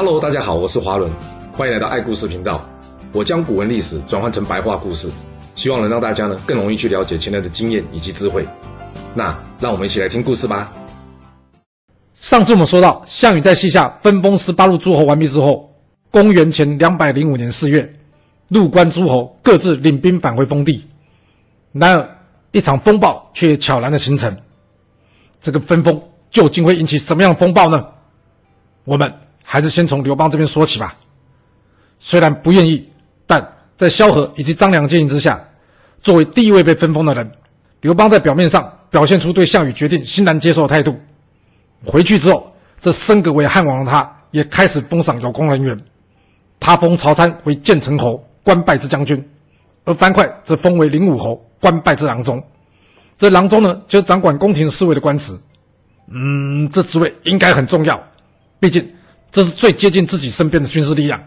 Hello，大家好，我是华伦，欢迎来到爱故事频道。我将古文历史转换成白话故事，希望能让大家呢更容易去了解前人的经验以及智慧。那让我们一起来听故事吧。上次我们说到，项羽在西夏分封十八路诸侯完毕之后，公元前两百零五年四月，入关诸侯各自领兵返回封地。然而，一场风暴却悄然的形成。这个分封究竟会引起什么样的风暴呢？我们还是先从刘邦这边说起吧。虽然不愿意，但在萧何以及张良建议之下，作为第一位被分封的人，刘邦在表面上表现出对项羽决定欣然接受的态度。回去之后，这升格为汉王的他，也开始封赏有功人员。他封曹参为建成侯，官拜之将军；而樊哙则封为灵武侯，官拜之郎中。这郎中呢，就掌管宫廷侍卫的官职。嗯，这职位应该很重要，毕竟这是最接近自己身边的军事力量。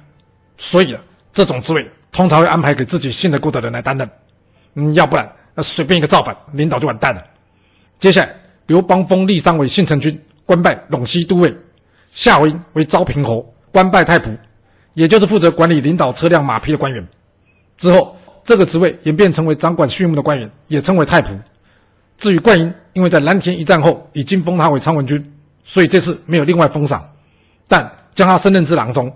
所以啊，这种职位通常会安排给自己信得过的人来担任。嗯，要不然那随便一个造反，领导就完蛋了。接下来，刘邦封酈商为信成君，官拜陇西都尉；夏侯婴为昭平侯，官拜太仆，也就是负责管理领导车辆马匹的官员。之后，这个职位演变成为掌管畜牧的官员，也称为太仆。至于灌婴，因为在蓝田一战后已经封他为昌文君，所以这次没有另外封赏，但将他升任至郎中。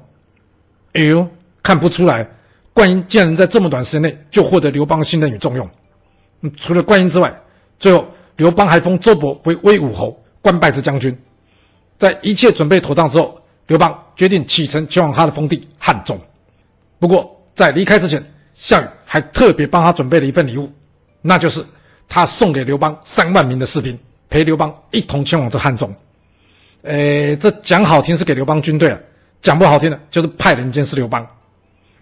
哎呦，看不出来，灌婴竟然在这么短时间内就获得刘邦信任与重用。嗯，除了灌婴之外，最后刘邦还封周勃为威武侯，官拜之将军。在一切准备妥当之后，刘邦决定启程前往他的封地汉中。不过在离开之前，项羽还特别帮他准备了一份礼物，那就是。他送给刘邦三万名的士兵，陪刘邦一同前往这汉中。诶，这讲好听是给刘邦军队啊，讲不好听的，就是派人监视刘邦。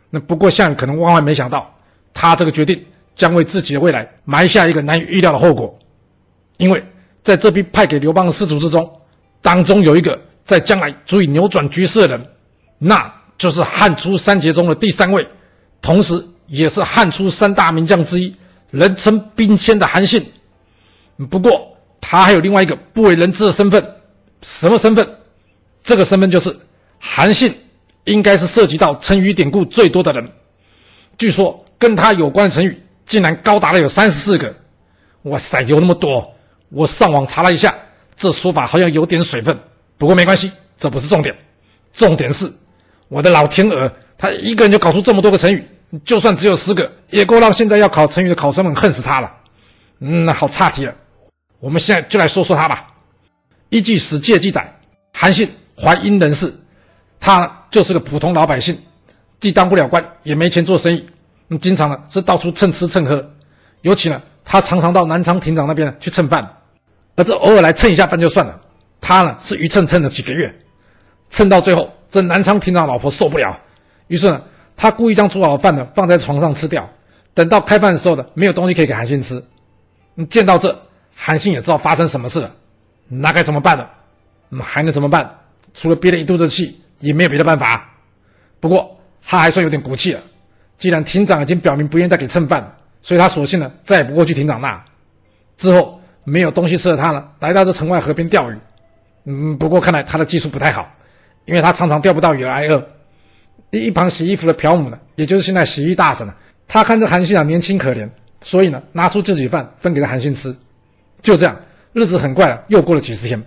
那不过项羽可能万万没想到，他这个决定将为自己的未来埋下一个难以预料的后果。因为在这批派给刘邦的士卒之中，当中有一个在将来足以扭转局势的人，那就是汉初三杰中的第三位，同时也是汉初三大名将之一。人称兵仙的韩信，不过他还有另外一个不为人知的身份，什么身份？这个身份就是韩信，应该是涉及到成语典故最多的人。据说跟他有关的成语竟然高达了有三十四个。哇塞，有那么多！我上网查了一下，这说法好像有点水分。不过没关系，这不是重点，重点是我的老天鹅，他一个人就搞出这么多个成语。就算只有十个，也够让现在要考成语的考生们恨死他了。嗯，好差题了，我们现在就来说说他吧。依据《史记》记载，韩信淮阴人士，他就是个普通老百姓，既当不了官，也没钱做生意，嗯，经常呢是到处蹭吃蹭喝。尤其呢，他常常到南昌亭长那边呢去蹭饭，而这偶尔来蹭一下饭就算了，他呢是一蹭蹭了几个月，蹭到最后，这南昌亭长老婆受不了，于是呢。他故意将煮好的饭呢放在床上吃掉，等到开饭的时候呢，没有东西可以给韩信吃。你，见到这，韩信也知道发生什么事了，那该怎么办呢？嗯，还能怎么办？除了憋了一肚子气，也没有别的办法。不过他还算有点骨气了，既然亭长已经表明不愿意再给蹭饭了，所以他索性呢再也不过去亭长那。之后没有东西吃的他呢，来到这城外河边钓鱼。嗯，不过看来他的技术不太好，因为他常常钓不到鱼而挨饿。一旁洗衣服的朴母呢，也就是现在洗衣大婶呢，他看着韩信啊年轻可怜，所以呢拿出自己饭分给了韩信吃。就这样，日子很快了，又过了几十天。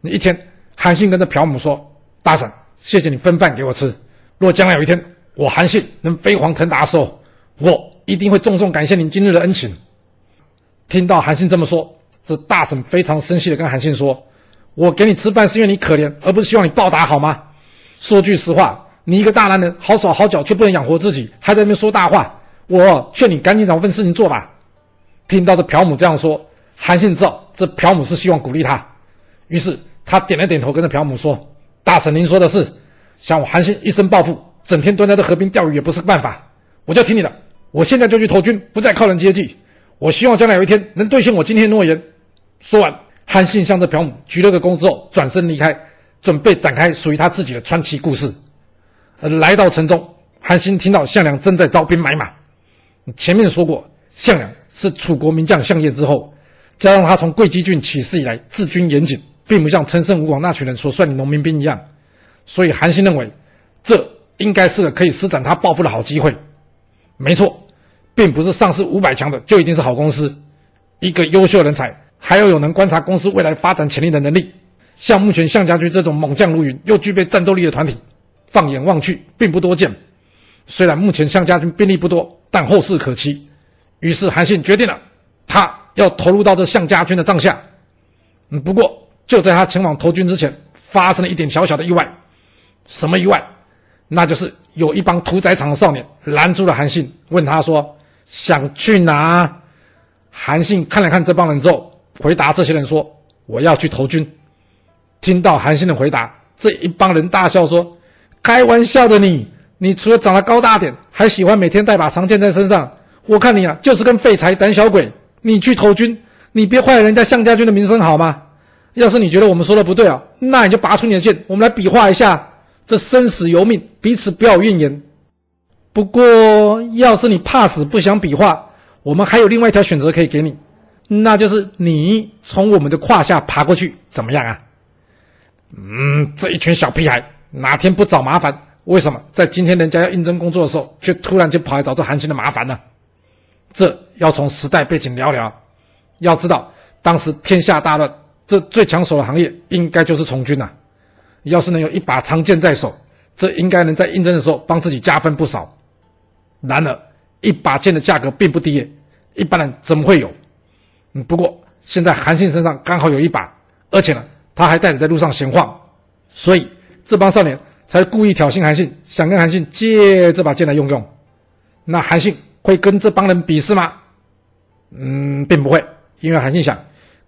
那一天，韩信跟着朴母说：“大婶，谢谢你分饭给我吃。若将来有一天我韩信能飞黄腾达的时候，我一定会重重感谢您今日的恩情。”听到韩信这么说，这大婶非常生气的跟韩信说：“我给你吃饭是因为你可怜，而不是希望你报答，好吗？说句实话。”你一个大男人，好手好脚却不能养活自己，还在那边说大话。我劝你赶紧找份事情做吧。听到这朴母这样说，韩信知道这朴母是希望鼓励他，于是他点了点头，跟着朴母说：“大婶，您说的是，像我韩信一生暴富，整天蹲在这河边钓鱼也不是个办法。我就听你的，我现在就去投军，不再靠人接济。我希望将来有一天能兑现我今天的诺言。”说完，韩信向着朴母鞠了个躬之后，转身离开，准备展开属于他自己的传奇故事。来到城中，韩信听到项梁正在招兵买马。前面说过，项梁是楚国名将项燕之后，加上他从桂基郡起事以来治军严谨，并不像陈胜吴广那群人所率领农民兵一样，所以韩信认为这应该是个可以施展他抱负的好机会。没错，并不是上市五百强的就一定是好公司，一个优秀人才还要有能观察公司未来发展潜力的能力。像目前项家军这种猛将如云又具备战斗力的团体，放眼望去并不多见。虽然目前项家军兵力不多，但后事可期。于是韩信决定了，他要投入到这项家军的帐下。嗯，不过就在他前往投军之前，发生了一点小小的意外。什么意外？那就是有一帮屠宰场的少年拦住了韩信，问他说：“想去哪？”韩信看了看这帮人之后，回答这些人说：“我要去投军。”听到韩信的回答，这一帮人大笑说：“开玩笑的你！你除了长得高大点，还喜欢每天带把长剑在身上。我看你啊，就是根废柴、胆小鬼。你去投军，你别坏了人家项家军的名声好吗？要是你觉得我们说的不对啊，那你就拔出你的剑，我们来比划一下。这生死由命，彼此不要怨言。不过，要是你怕死不想比划，我们还有另外一条选择可以给你，那就是你从我们的胯下爬过去，怎么样啊？”嗯，这一群小屁孩哪天不找麻烦？为什么在今天人家要应征工作的时候，却突然间跑来找这韩信的麻烦呢？这要从时代背景聊聊。要知道，当时天下大乱，这最抢手的行业应该就是从军呐、要是能有一把长剑在手，这应该能在应征的时候帮自己加分不少。然而，一把剑的价格并不低，一般人怎么会有？嗯，不过现在韩信身上刚好有一把，而且呢。他还带着在路上闲晃，所以这帮少年才故意挑衅韩信，想跟韩信借这把剑来用用。那韩信会跟这帮人比试吗？嗯，并不会，因为韩信想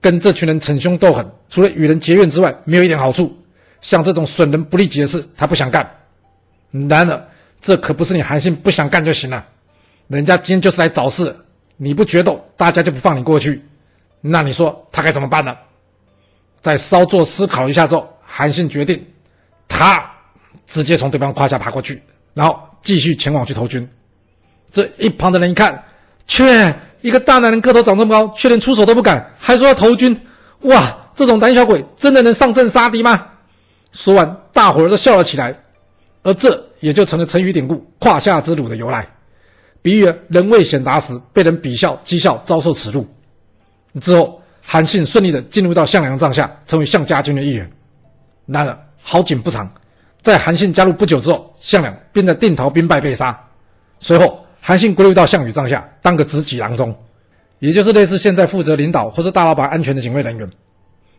跟这群人逞凶斗狠，除了与人结怨之外，没有一点好处。像这种损人不利己的事，他不想干。然而，这可不是你韩信不想干就行了。人家今天就是来找事，你不决斗，大家就不放你过去。那你说他该怎么办呢？在稍作思考一下之后，韩信决定，他直接从对方胯下爬过去，然后继续前往去投军。这一旁的人一看，切，一个大男人个头长这么高，却连出手都不敢，还说要投军，哇，这种胆小鬼真的能上阵杀敌吗？说完，大伙儿都笑了起来。而这也就成了成语典故“胯下之辱”的由来，比喻人未显达时被人鄙笑、讥笑，遭受耻辱。之后。韩信顺利的进入到项梁帐下，成为项家军的一员。然而好景不长，在韩信加入不久之后，项梁便在定陶兵败被杀。随后，韩信归入到项羽帐下，当个执戟郎中，也就是类似现在负责领导或是大老板安全的警卫人员。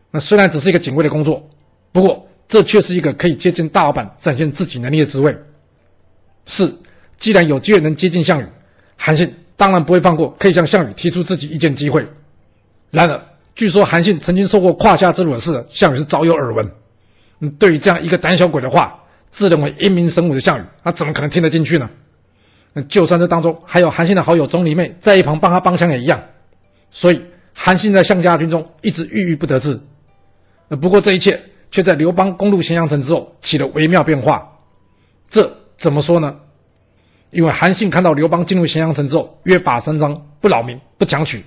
那虽然只是一个警卫的工作，不过这却是一个可以接近大老板、展现自己能力的职位。是，既然有机会能接近项羽，韩信当然不会放过可以向项羽提出自己意见机会。然而，据说韩信曾经受过胯下之辱的事，项羽是早有耳闻。对于这样一个胆小鬼的话，自认为英明神武的项羽，他怎么可能听得进去呢？就算这当中还有韩信的好友钟离昧在一旁帮他帮腔也一样。所以，韩信在项家军中一直郁郁不得志。不过这一切却在刘邦攻入咸阳城之后起了微妙变化。这怎么说呢？因为韩信看到刘邦进入咸阳城之后，约法三章，不扰民，不强取，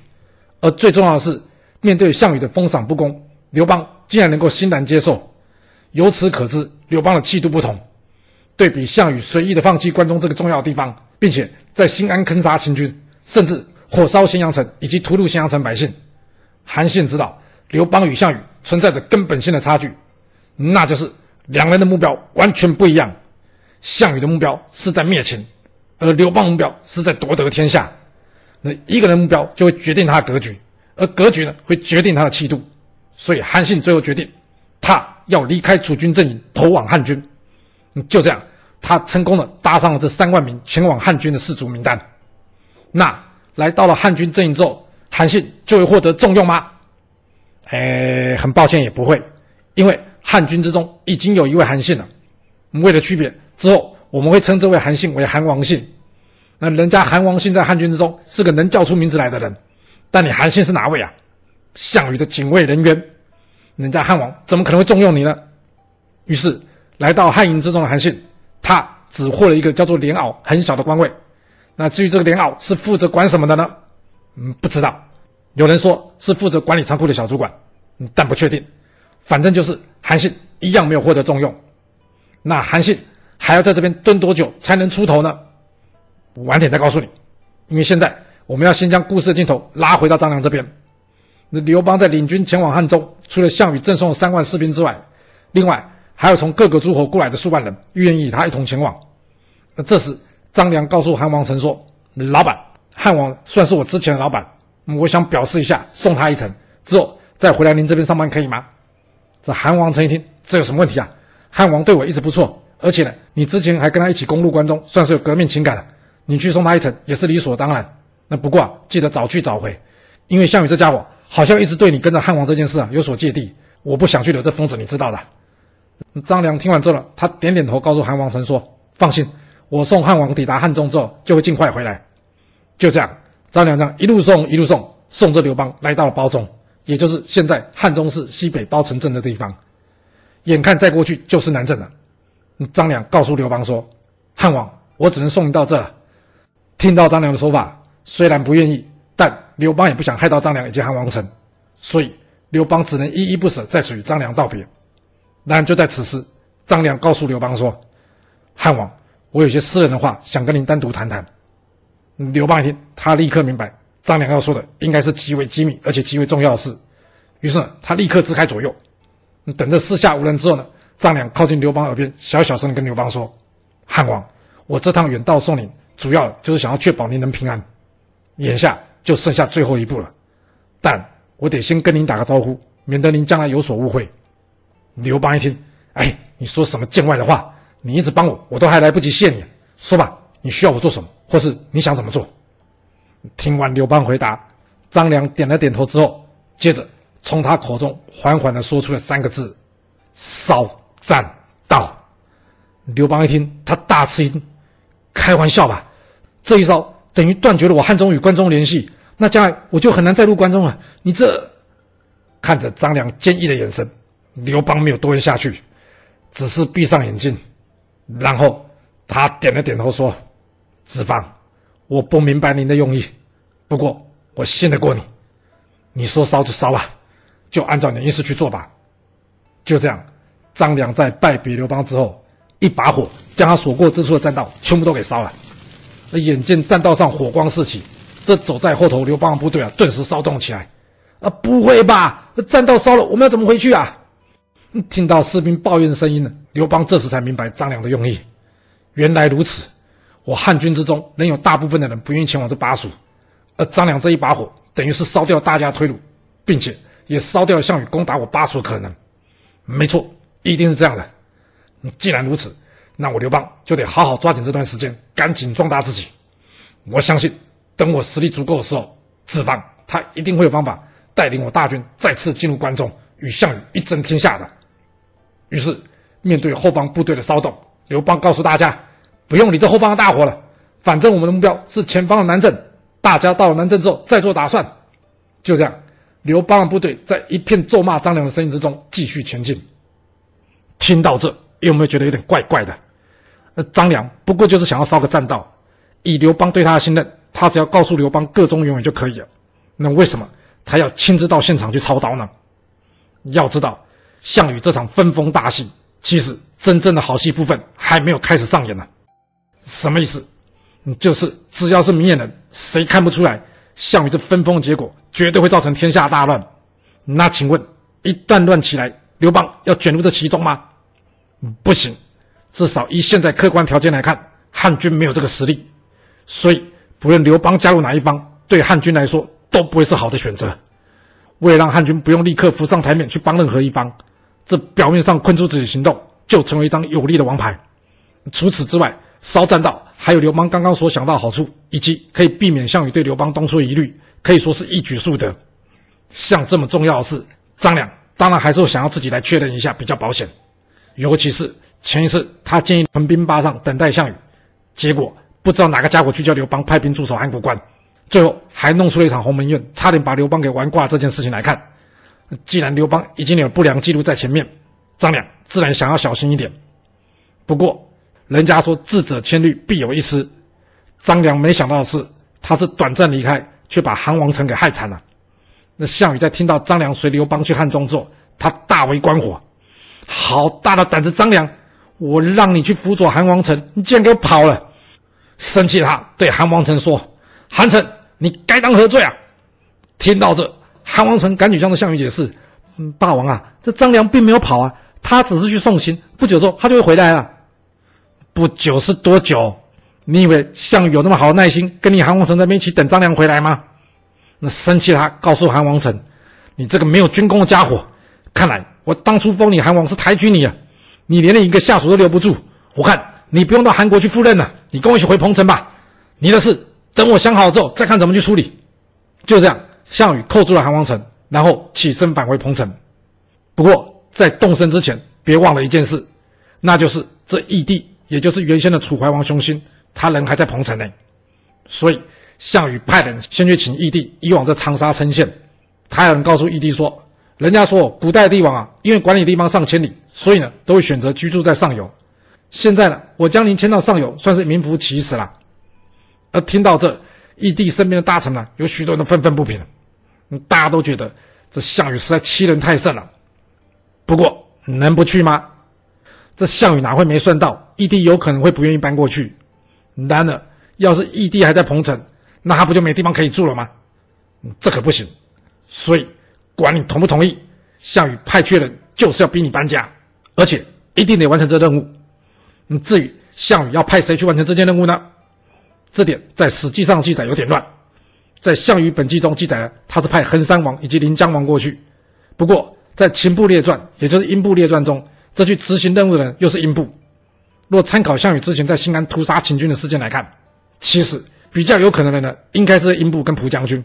而最重要的是。面对项羽的封赏不公，刘邦竟然能够欣然接受，由此可知刘邦的气度不同。对比项羽随意的放弃关中这个重要的地方，并且在新安坑杀秦军，甚至火烧咸阳城以及屠戮咸阳城百姓，韩信知道刘邦与项羽存在着根本性的差距，那就是两人的目标完全不一样。项羽的目标是在灭秦，而刘邦目标是在夺得天下。那一个人目标就会决定他的格局。而格局呢，会决定他的气度，所以韩信最后决定，他要离开楚军阵营，投往汉军。就这样，他成功的搭上了这三万名前往汉军的士卒名单。那来到了汉军阵营之后，韩信就会获得重用吗？哎，很抱歉，也不会，因为汉军之中已经有一位韩信了。为了区别，之后我们会称这位韩信为韩王信。那人家韩王信在汉军之中是个能叫出名字来的人。但你韩信是哪位啊？项羽的警卫人员，人家汉王怎么可能会重用你呢？于是来到汉营之中的韩信，他只获了一个叫做莲藕很小的官位。那至于这个莲藕是负责管什么的呢？嗯，不知道。有人说是负责管理仓库的小主管，但不确定。反正就是韩信一样没有获得重用。那韩信还要在这边蹲多久才能出头呢？晚点再告诉你，因为现在我们要先将故事的镜头拉回到张良这边。那刘邦在领军前往汉中，除了项羽赠送三万士兵之外，另外还有从各个诸侯过来的数万人，愿意与他一同前往。那这时张良告诉韩王成说：“老板，汉王算是我之前的老板，我想表示一下，送他一程，之后再回来您这边上班，可以吗？”这韩王成一听，这有什么问题啊？汉王对我一直不错，而且呢，你之前还跟他一起攻入关中，算是有革命情感的，你去送他一程也是理所当然。那不过啊，记得早去早回，因为项羽这家伙。好像一直对你跟着汉王这件事啊有所芥蒂，我不想去惹这疯子，你知道的。张良听完之后，他点点头，告诉韩王成说：“放心，我送汉王抵达汉中之后，就会尽快回来。”就这样，张良这样一路送一路送，送着刘邦来到了褒中，也就是现在汉中市西北褒城镇的地方。眼看再过去就是南郑了，张良告诉刘邦说：“汉王，我只能送你到这了。”听到张良的说法，虽然不愿意。但刘邦也不想害到张良以及韩王成，所以刘邦只能依依不舍在此与张良道别。然而就在此时，张良告诉刘邦说：“汉王，我有些私人的话想跟您单独谈谈。”刘邦一听，他立刻明白张良要说的应该是极为机密而且极为重要的事，于是，他立刻支开左右，等着四下无人之后呢，张良靠近刘邦耳边，小小声的跟刘邦说：“汉王，我这趟远道送您，主要就是想要确保您能平安。眼下。”就剩下最后一步了，但我得先跟您打个招呼，免得您将来有所误会。刘邦一听，哎，你说什么见外的话？你一直帮我，我都还来不及谢你。说吧，你需要我做什么，或是你想怎么做？听完刘邦回答，张良点了点头之后，接着从他口中缓缓地说出了三个字：“烧栈道。”刘邦一听，他大吃一惊，开玩笑吧？这一招等于断绝了我汉中与关中联系。那将来我就很难再入关中了。你这看着张良坚毅的眼神，刘邦没有多问下去，只是闭上眼睛，然后他点了点头说：“子房，我不明白您的用意，不过我信得过你。你说烧就烧吧，就按照你的意思去做吧。”就这样，张良在拜别刘邦之后，一把火将他所过之处的栈道全部都给烧了。那眼见栈道上火光四起。这走在后头刘邦的部队啊，顿时骚动起来。啊，不会吧？栈道烧了，我们要怎么回去啊？听到士兵抱怨的声音呢，刘邦这时才明白张良的用意。原来如此，我汉军之中仍有大部分的人不愿意前往这巴蜀，而张良这一把火，等于是烧掉大家的退路，并且也烧掉了项羽攻打我巴蜀的可能。没错，一定是这样的。既然如此，那我刘邦就得好好抓紧这段时间，赶紧壮大自己。我相信。等我实力足够的时候，子房他一定会有方法带领我大军再次进入关中，与项羽一争天下的。于是，面对后方部队的骚动，刘邦告诉大家：“不用理这后方的大火了，反正我们的目标是前方的南郑。大家到了南郑之后再做打算。”就这样，刘邦的部队在一片咒骂张良的声音之中继续前进。听到这，有没有觉得有点怪怪的？那张良不过就是想要烧个栈道，以刘邦对他的信任。他只要告诉刘邦个中原委就可以了，那为什么他要亲自到现场去操刀呢？要知道，项羽这场分封大戏，其实真正的好戏部分还没有开始上演呢。什么意思？就是只要是明眼人，谁看不出来，项羽这分封结果绝对会造成天下大乱。那请问，一旦乱起来，刘邦要卷入这其中吗？不行，至少以现在客观条件来看，汉军没有这个实力，所以。不论刘邦加入哪一方，对汉军来说都不会是好的选择。为了让汉军不用立刻浮上台面去帮任何一方，这表面上困住自己行动就成为一张有力的王牌。除此之外，烧栈道还有刘邦刚刚所想到好处，以及可以避免项羽对刘邦东出疑虑，可以说是一举数得。像这么重要的事，张良当然还是想要自己来确认一下比较保险。尤其是前一次他建议屯兵巴上等待项羽，结果。不知道哪个家伙去叫刘邦派兵驻守函谷关，最后还弄出了一场鸿门宴，差点把刘邦给玩挂。这件事情来看，既然刘邦已经有不良记录在前面，张良自然想要小心一点。不过，人家说智者千虑必有一失，张良没想到的是，他是短暂离开，却把韩王成给害惨了。那项羽在听到张良随刘邦去汉中之后，他大为观火，好大的胆子！张良，我让你去辅佐韩王城，你竟然给我跑了！生气，他对韩王城说：“韩城，你该当何罪啊？”听到这，韩王成赶紧向着项羽解释：“嗯，大王啊，这张良并没有跑啊，他只是去送行，不久之后他就会回来了。不久是多久？你以为项羽有那么好的耐心跟你韩王成在那边一起等张良回来吗？”那生气，他告诉韩王成：“你这个没有军功的家伙，看来我当初封你韩王是抬举你啊！你连一个下属都留不住，我看你不用到韩国去赴任了，你跟我一起回彭城吧。你的事等我想好之后再看怎么去处理。”就这样，项羽扣住了韩王城，然后起身返回彭城。不过在动身之前，别忘了一件事，那就是这义帝，也就是原先的楚怀王熊心，他人还在彭城内，所以。项羽派人先去请义帝移往这长沙称县，他有人告诉义帝说：“人家说古代帝王啊，因为管理地方上千里，所以呢都会选择居住在上游。现在呢，我将您迁到上游，算是名副其实了。”而听到这，义帝身边的大臣呢，有许多人都愤愤不平，大家都觉得这项羽实在欺人太甚了。不过能不去吗？这项羽哪会没算到义帝有可能会不愿意搬过去？然而，要是义帝还在彭城，那他不就没地方可以住了吗？这可不行。所以，管你同不同意，项羽派去的人就是要逼你搬家，而且一定得完成这任务。至于项羽要派谁去完成这件任务呢？这点在《史记》上记载有点乱。在《项羽本纪》中记载了，他是派衡山王以及临江王过去。不过，在《秦部列传》也就是《英部列传》中，这去执行任务的人又是英部。若参考项羽之前在新安屠杀秦军的事件来看，其实。比较有可能的呢，应该是英部跟蒲将军。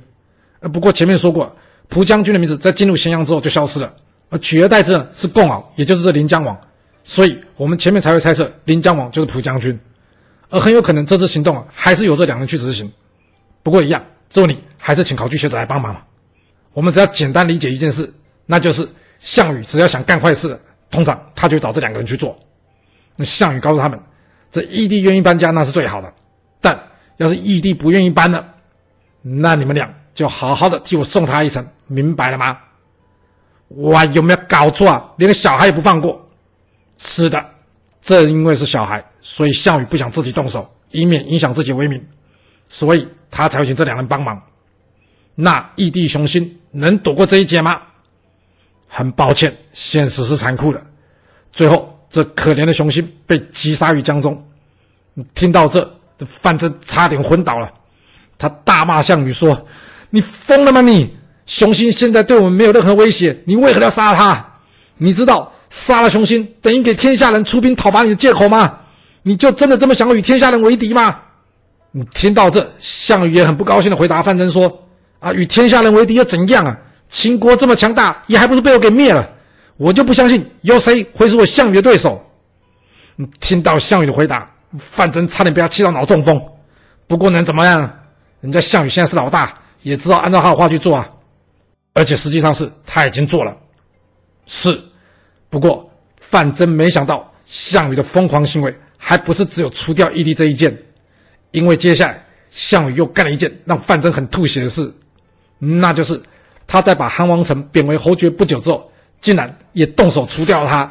呃，不过前面说过，蒲将军的名字在进入咸阳之后就消失了，而取而代之的是共敖，也就是这临江王。所以我们前面才会猜测临江王就是蒲将军，而很有可能这次行动，还是由这两人去执行。不过一样，这里还是请考据学者来帮忙。我们只要简单理解一件事，那就是项羽只要想干坏事，通常他就找这两个人去做。那项羽告诉他们，这义帝愿意搬家那是最好的，但。要是义帝不愿意搬了，那你们俩就好好的替我送他一程，明白了吗？哇，有没有搞错啊？连个小孩也不放过？是的，正因为是小孩，所以项羽不想自己动手，以免影响自己威名，所以他才会请这两人帮忙。那义帝熊心能躲过这一劫吗？很抱歉，现实是残酷的。最后，这可怜的雄心被击杀于江中。听到这。这范增差点昏倒了，他大骂项羽说：“你疯了吗你？你熊心现在对我们没有任何威胁，你为何要杀他？你知道杀了雄心等于给天下人出兵讨伐你的借口吗？你就真的这么想与天下人为敌吗？”你听到这，项羽也很不高兴的回答范增说：“啊，与天下人为敌又怎样啊？秦国这么强大，也还不是被我给灭了？我就不相信有谁会是我项羽的对手。”你听到项羽的回答。范增差点被他气到脑中风，不过能怎么样？人家项羽现在是老大，也知道按照他的话去做啊。而且实际上是他已经做了。是，不过范增没想到项羽的疯狂行为还不是只有除掉义帝这一件，因为接下来项羽又干了一件让范增很吐血的事，那就是他在把韩王成贬为侯爵不久之后，竟然也动手除掉他。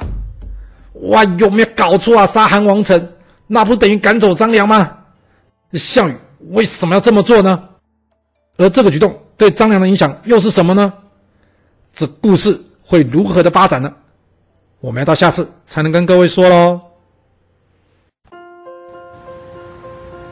哇，有没有搞错啊？杀韩王成！那不等于赶走张良吗？项羽为什么要这么做呢？而这个举动对张良的影响又是什么呢？这故事会如何的发展呢？我们要到下次才能跟各位说喽。